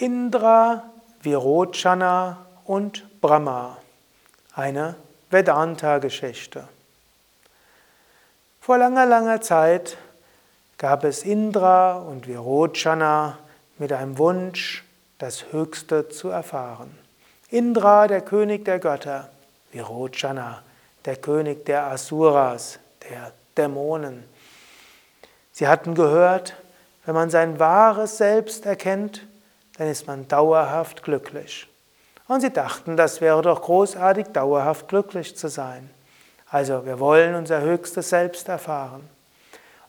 Indra, Virochana und Brahma. Eine Vedanta-Geschichte. Vor langer, langer Zeit gab es Indra und Virochana mit einem Wunsch, das Höchste zu erfahren. Indra, der König der Götter, Virochana, der König der Asuras, der Dämonen. Sie hatten gehört, wenn man sein wahres Selbst erkennt, dann ist man dauerhaft glücklich. Und sie dachten, das wäre doch großartig, dauerhaft glücklich zu sein. Also wir wollen unser höchstes Selbst erfahren.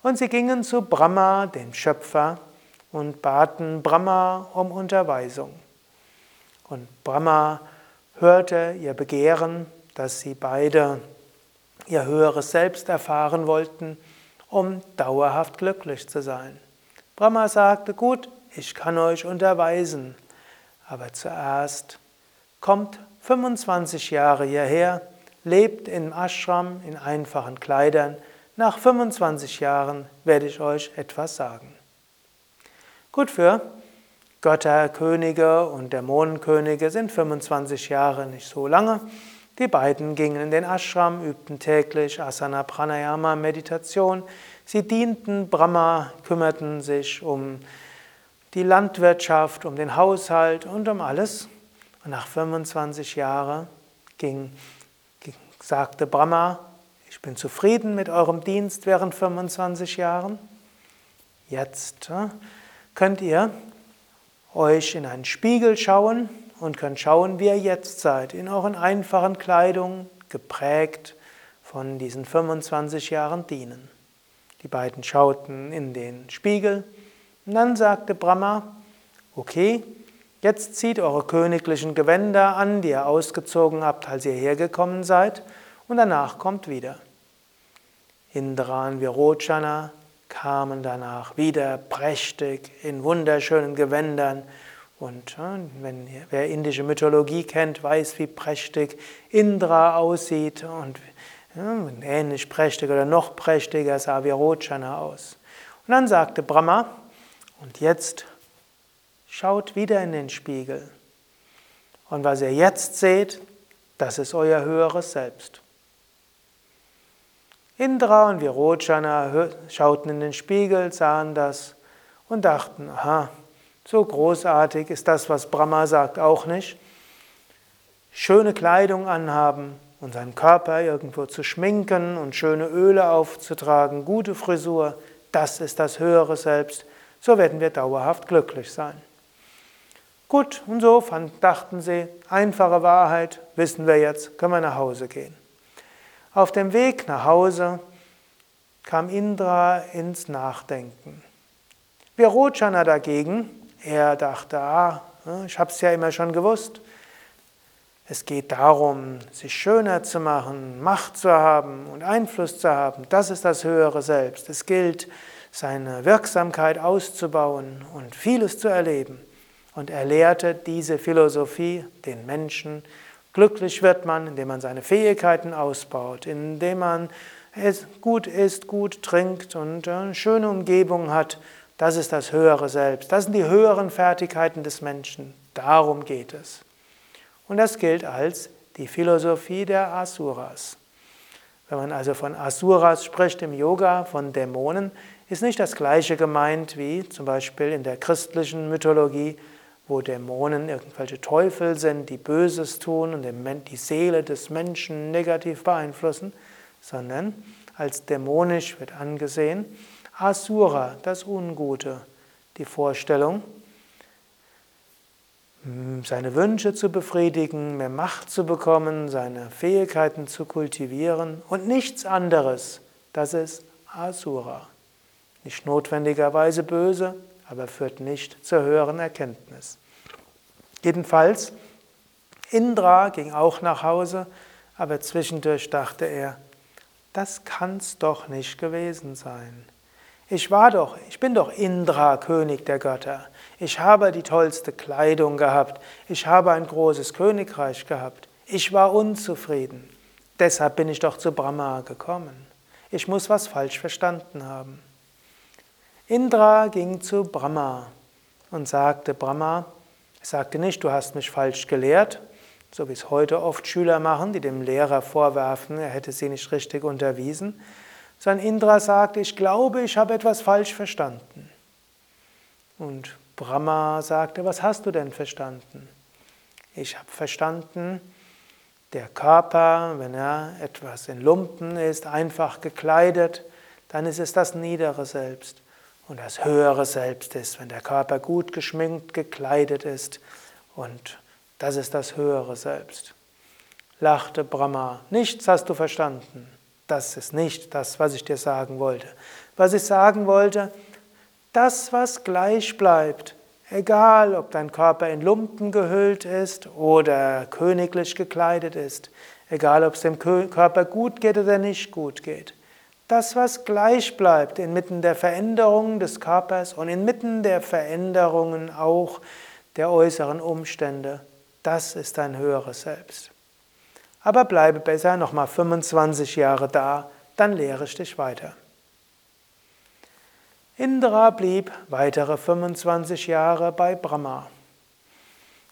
Und sie gingen zu Brahma, dem Schöpfer, und baten Brahma um Unterweisung. Und Brahma hörte ihr Begehren, dass sie beide ihr höheres Selbst erfahren wollten, um dauerhaft glücklich zu sein. Brahma sagte, gut, ich kann euch unterweisen, aber zuerst kommt 25 Jahre hierher, lebt im Ashram in einfachen Kleidern, nach 25 Jahren werde ich euch etwas sagen. Gut für Götter, Könige und Dämonenkönige sind 25 Jahre nicht so lange. Die beiden gingen in den Ashram, übten täglich Asana, Pranayama, Meditation. Sie dienten Brahma, kümmerten sich um die Landwirtschaft, um den Haushalt und um alles. Und nach 25 Jahren ging, sagte Brahma, ich bin zufrieden mit eurem Dienst während 25 Jahren. Jetzt äh, könnt ihr euch in einen Spiegel schauen und könnt schauen, wie ihr jetzt seid, in euren einfachen Kleidung, geprägt von diesen 25 Jahren Dienen. Die beiden schauten in den Spiegel und dann sagte Brahma, okay, jetzt zieht eure königlichen Gewänder an, die ihr ausgezogen habt, als ihr hergekommen seid, und danach kommt wieder. Indra und Virochana kamen danach wieder prächtig in wunderschönen Gewändern. Und wenn, wer indische Mythologie kennt, weiß, wie prächtig Indra aussieht und ja, ähnlich prächtig oder noch prächtiger sah Virochana aus. Und dann sagte Brahma, und jetzt schaut wieder in den Spiegel. Und was ihr jetzt seht, das ist euer höheres Selbst. Indra und Virochana schauten in den Spiegel, sahen das und dachten, aha, so großartig ist das, was Brahma sagt, auch nicht. Schöne Kleidung anhaben und seinen Körper irgendwo zu schminken und schöne Öle aufzutragen, gute Frisur, das ist das höhere Selbst so werden wir dauerhaft glücklich sein. Gut, und so dachten sie, einfache Wahrheit, wissen wir jetzt, können wir nach Hause gehen. Auf dem Weg nach Hause kam Indra ins Nachdenken. Virochana dagegen, er dachte, ah, ich habe es ja immer schon gewusst. Es geht darum, sich schöner zu machen, Macht zu haben und Einfluss zu haben. Das ist das höhere Selbst. Es gilt, seine Wirksamkeit auszubauen und vieles zu erleben. Und er lehrte diese Philosophie den Menschen. Glücklich wird man, indem man seine Fähigkeiten ausbaut, indem man gut isst, gut trinkt und eine schöne Umgebung hat. Das ist das höhere Selbst. Das sind die höheren Fertigkeiten des Menschen. Darum geht es. Und das gilt als die Philosophie der Asuras. Wenn man also von Asuras spricht im Yoga, von Dämonen, ist nicht das gleiche gemeint wie zum Beispiel in der christlichen Mythologie, wo Dämonen irgendwelche Teufel sind, die Böses tun und die Seele des Menschen negativ beeinflussen, sondern als dämonisch wird angesehen Asura, das Ungute, die Vorstellung, seine Wünsche zu befriedigen, mehr Macht zu bekommen, seine Fähigkeiten zu kultivieren und nichts anderes. Das ist Asura. Nicht notwendigerweise böse, aber führt nicht zur höheren Erkenntnis. Jedenfalls, Indra ging auch nach Hause, aber zwischendurch dachte er, das kann's doch nicht gewesen sein. Ich war doch, ich bin doch Indra, König der Götter. Ich habe die tollste Kleidung gehabt. Ich habe ein großes Königreich gehabt. Ich war unzufrieden. Deshalb bin ich doch zu Brahma gekommen. Ich muss was falsch verstanden haben. Indra ging zu Brahma und sagte, Brahma, Er sagte nicht, du hast mich falsch gelehrt, so wie es heute oft Schüler machen, die dem Lehrer vorwerfen, er hätte sie nicht richtig unterwiesen, sondern Indra sagte, ich glaube, ich habe etwas falsch verstanden. Und Brahma sagte, was hast du denn verstanden? Ich habe verstanden, der Körper, wenn er etwas in Lumpen ist, einfach gekleidet, dann ist es das niedere Selbst. Und das höhere Selbst ist, wenn der Körper gut geschminkt, gekleidet ist. Und das ist das höhere Selbst. Lachte Brahma, nichts hast du verstanden. Das ist nicht das, was ich dir sagen wollte. Was ich sagen wollte, das, was gleich bleibt, egal ob dein Körper in Lumpen gehüllt ist oder königlich gekleidet ist, egal ob es dem Körper gut geht oder nicht gut geht, das, was gleich bleibt inmitten der Veränderungen des Körpers und inmitten der Veränderungen auch der äußeren Umstände, das ist dein höheres Selbst. Aber bleibe besser noch mal 25 Jahre da, dann lehre ich dich weiter. Indra blieb weitere 25 Jahre bei Brahma.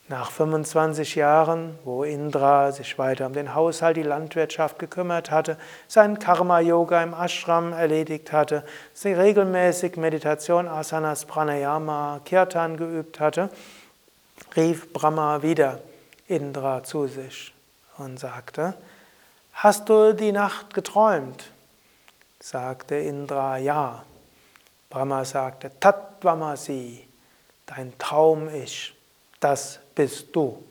Nach 25 Jahren, wo Indra sich weiter um den Haushalt, die Landwirtschaft gekümmert hatte, sein Karma-Yoga im Ashram erledigt hatte, sie regelmäßig Meditation, Asanas, Pranayama, Kirtan geübt hatte, rief Brahma wieder Indra zu sich und sagte, Hast du die Nacht geträumt? sagte Indra, ja. Brahma sagte, Tatvamasi, dein Traum ist das bist du.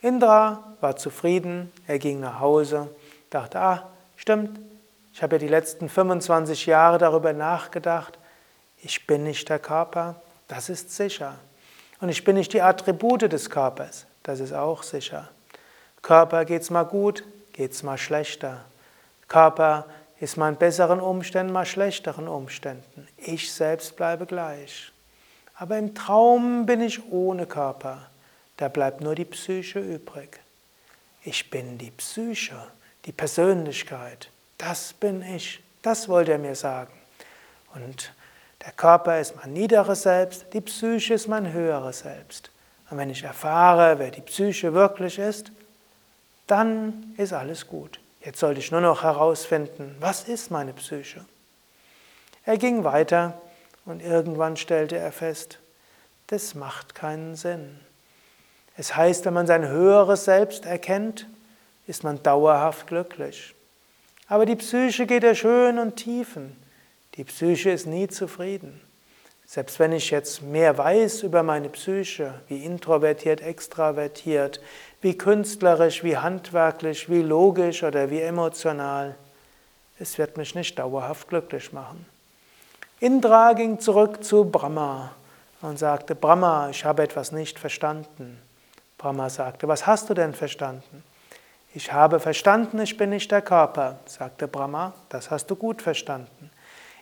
Indra war zufrieden, er ging nach Hause, dachte, ah, stimmt, ich habe ja die letzten 25 Jahre darüber nachgedacht, ich bin nicht der Körper, das ist sicher. Und ich bin nicht die Attribute des Körpers, das ist auch sicher. Körper geht's mal gut, geht's mal schlechter. Körper ist mal in besseren Umständen, mal schlechteren Umständen. Ich selbst bleibe gleich. Aber im Traum bin ich ohne Körper. Da bleibt nur die Psyche übrig. Ich bin die Psyche, die Persönlichkeit. Das bin ich. Das wollte er mir sagen. Und der Körper ist mein niederes Selbst, die Psyche ist mein höheres Selbst. Und wenn ich erfahre, wer die Psyche wirklich ist, dann ist alles gut. Jetzt sollte ich nur noch herausfinden, was ist meine Psyche. Er ging weiter und irgendwann stellte er fest, das macht keinen Sinn. Es heißt, wenn man sein höheres Selbst erkennt, ist man dauerhaft glücklich. Aber die Psyche geht durch Höhen und Tiefen. Die Psyche ist nie zufrieden. Selbst wenn ich jetzt mehr weiß über meine Psyche, wie introvertiert, extravertiert, wie künstlerisch, wie handwerklich, wie logisch oder wie emotional, es wird mich nicht dauerhaft glücklich machen. Indra ging zurück zu Brahma und sagte, Brahma, ich habe etwas nicht verstanden. Brahma sagte, was hast du denn verstanden? Ich habe verstanden, ich bin nicht der Körper, sagte Brahma, das hast du gut verstanden.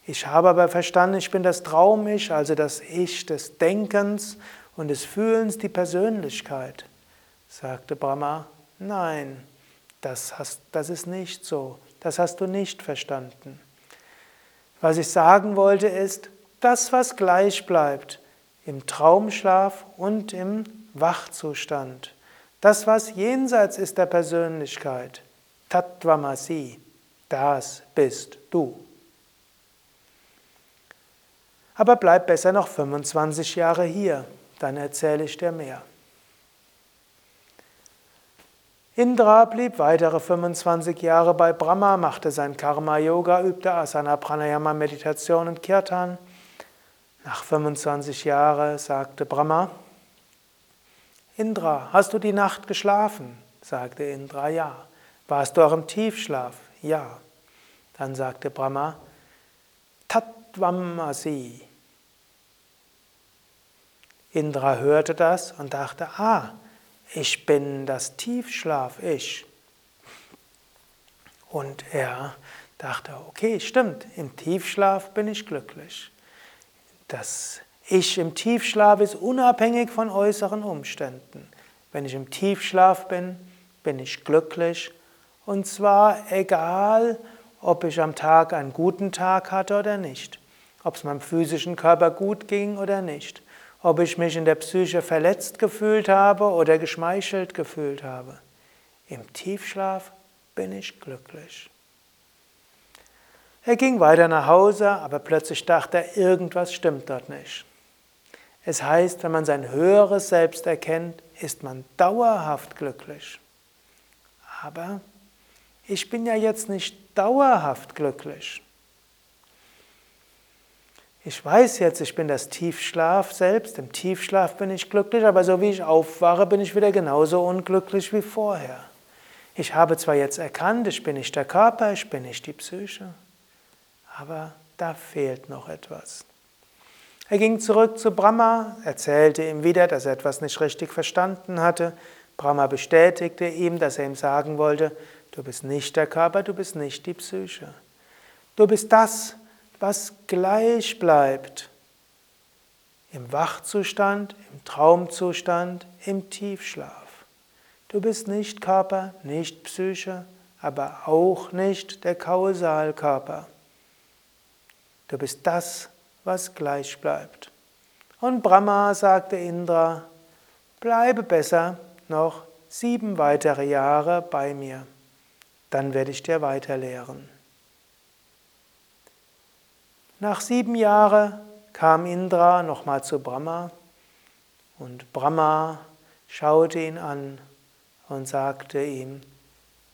Ich habe aber verstanden, ich bin das Traum-Ich, also das Ich des Denkens und des Fühlens, die Persönlichkeit. Sagte Brahma, nein, das, hast, das ist nicht so, das hast du nicht verstanden. Was ich sagen wollte ist, das, was gleich bleibt im Traumschlaf und im Wachzustand, das, was jenseits ist der Persönlichkeit, Tattvamasi, das bist du. Aber bleib besser noch 25 Jahre hier, dann erzähle ich dir mehr. Indra blieb weitere 25 Jahre bei Brahma, machte sein Karma-Yoga, übte Asana, Pranayama, Meditation und Kirtan. Nach 25 Jahren sagte Brahma, Indra, hast du die Nacht geschlafen? sagte Indra, ja. Warst du auch im Tiefschlaf? Ja. Dann sagte Brahma, Tatvamasi. Indra hörte das und dachte, ah, ich bin das Tiefschlaf-Ich. Und er dachte, okay, stimmt, im Tiefschlaf bin ich glücklich. Das Ich im Tiefschlaf ist unabhängig von äußeren Umständen. Wenn ich im Tiefschlaf bin, bin ich glücklich. Und zwar egal, ob ich am Tag einen guten Tag hatte oder nicht. Ob es meinem physischen Körper gut ging oder nicht ob ich mich in der Psyche verletzt gefühlt habe oder geschmeichelt gefühlt habe. Im Tiefschlaf bin ich glücklich. Er ging weiter nach Hause, aber plötzlich dachte er, irgendwas stimmt dort nicht. Es heißt, wenn man sein höheres Selbst erkennt, ist man dauerhaft glücklich. Aber ich bin ja jetzt nicht dauerhaft glücklich. Ich weiß jetzt, ich bin das Tiefschlaf selbst, im Tiefschlaf bin ich glücklich, aber so wie ich aufwache, bin ich wieder genauso unglücklich wie vorher. Ich habe zwar jetzt erkannt, ich bin nicht der Körper, ich bin nicht die Psyche, aber da fehlt noch etwas. Er ging zurück zu Brahma, erzählte ihm wieder, dass er etwas nicht richtig verstanden hatte. Brahma bestätigte ihm, dass er ihm sagen wollte, du bist nicht der Körper, du bist nicht die Psyche. Du bist das, was gleich bleibt. Im Wachzustand, im Traumzustand, im Tiefschlaf. Du bist nicht Körper, nicht Psyche, aber auch nicht der Kausalkörper. Du bist das, was gleich bleibt. Und Brahma sagte Indra, bleibe besser noch sieben weitere Jahre bei mir, dann werde ich dir weiterlehren. Nach sieben Jahren kam Indra nochmal zu Brahma und Brahma schaute ihn an und sagte ihm,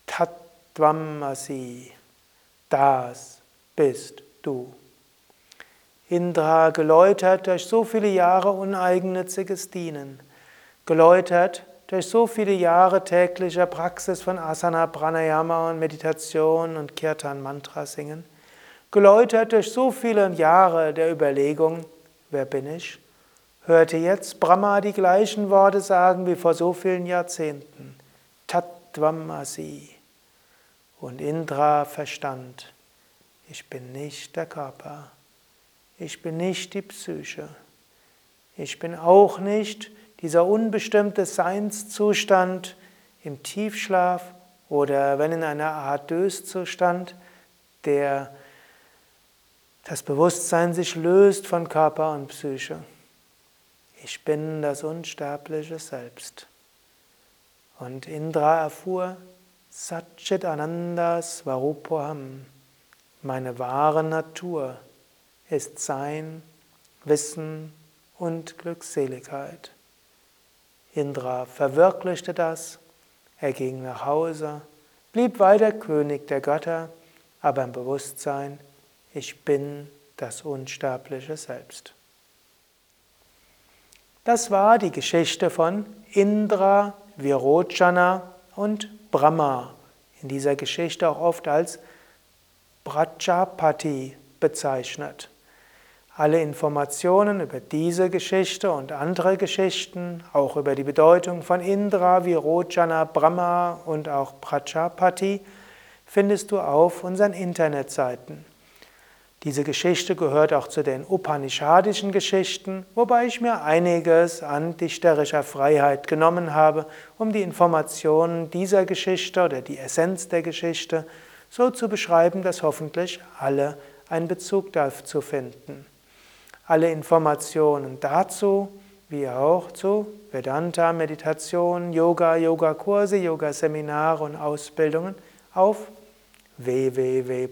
Tattvamasi, das bist du. Indra, geläutert durch so viele Jahre uneigennütziges Dienen, geläutert durch so viele Jahre täglicher Praxis von Asana, Pranayama und Meditation und Kirtan Mantra singen, geläutert durch so viele Jahre der Überlegung, wer bin ich, hörte jetzt Brahma die gleichen Worte sagen wie vor so vielen Jahrzehnten. Tattvamasi. Und Indra verstand, ich bin nicht der Körper, ich bin nicht die Psyche, ich bin auch nicht dieser unbestimmte Seinszustand im Tiefschlaf oder wenn in einer Art Döszustand, der das Bewusstsein sich löst von Körper und Psyche. Ich bin das unsterbliche Selbst. Und Indra erfuhr, Satchit Ananda Svarupoham, meine wahre Natur ist Sein, Wissen und Glückseligkeit. Indra verwirklichte das, er ging nach Hause, blieb weiter König der Götter, aber im Bewusstsein, ich bin das unsterbliche Selbst. Das war die Geschichte von Indra Virochana und Brahma, in dieser Geschichte auch oft als Prajapati bezeichnet. Alle Informationen über diese Geschichte und andere Geschichten, auch über die Bedeutung von Indra, Virochana, Brahma und auch Prajapati, findest du auf unseren Internetseiten. Diese Geschichte gehört auch zu den Upanishadischen Geschichten, wobei ich mir einiges an dichterischer Freiheit genommen habe, um die Informationen dieser Geschichte oder die Essenz der Geschichte so zu beschreiben, dass hoffentlich alle einen Bezug dazu finden. Alle Informationen dazu, wie auch zu Vedanta, Meditation, Yoga, Yogakurse, Yoga-Seminare und Ausbildungen auf www.yoga.com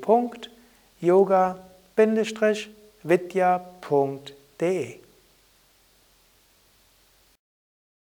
vidya.de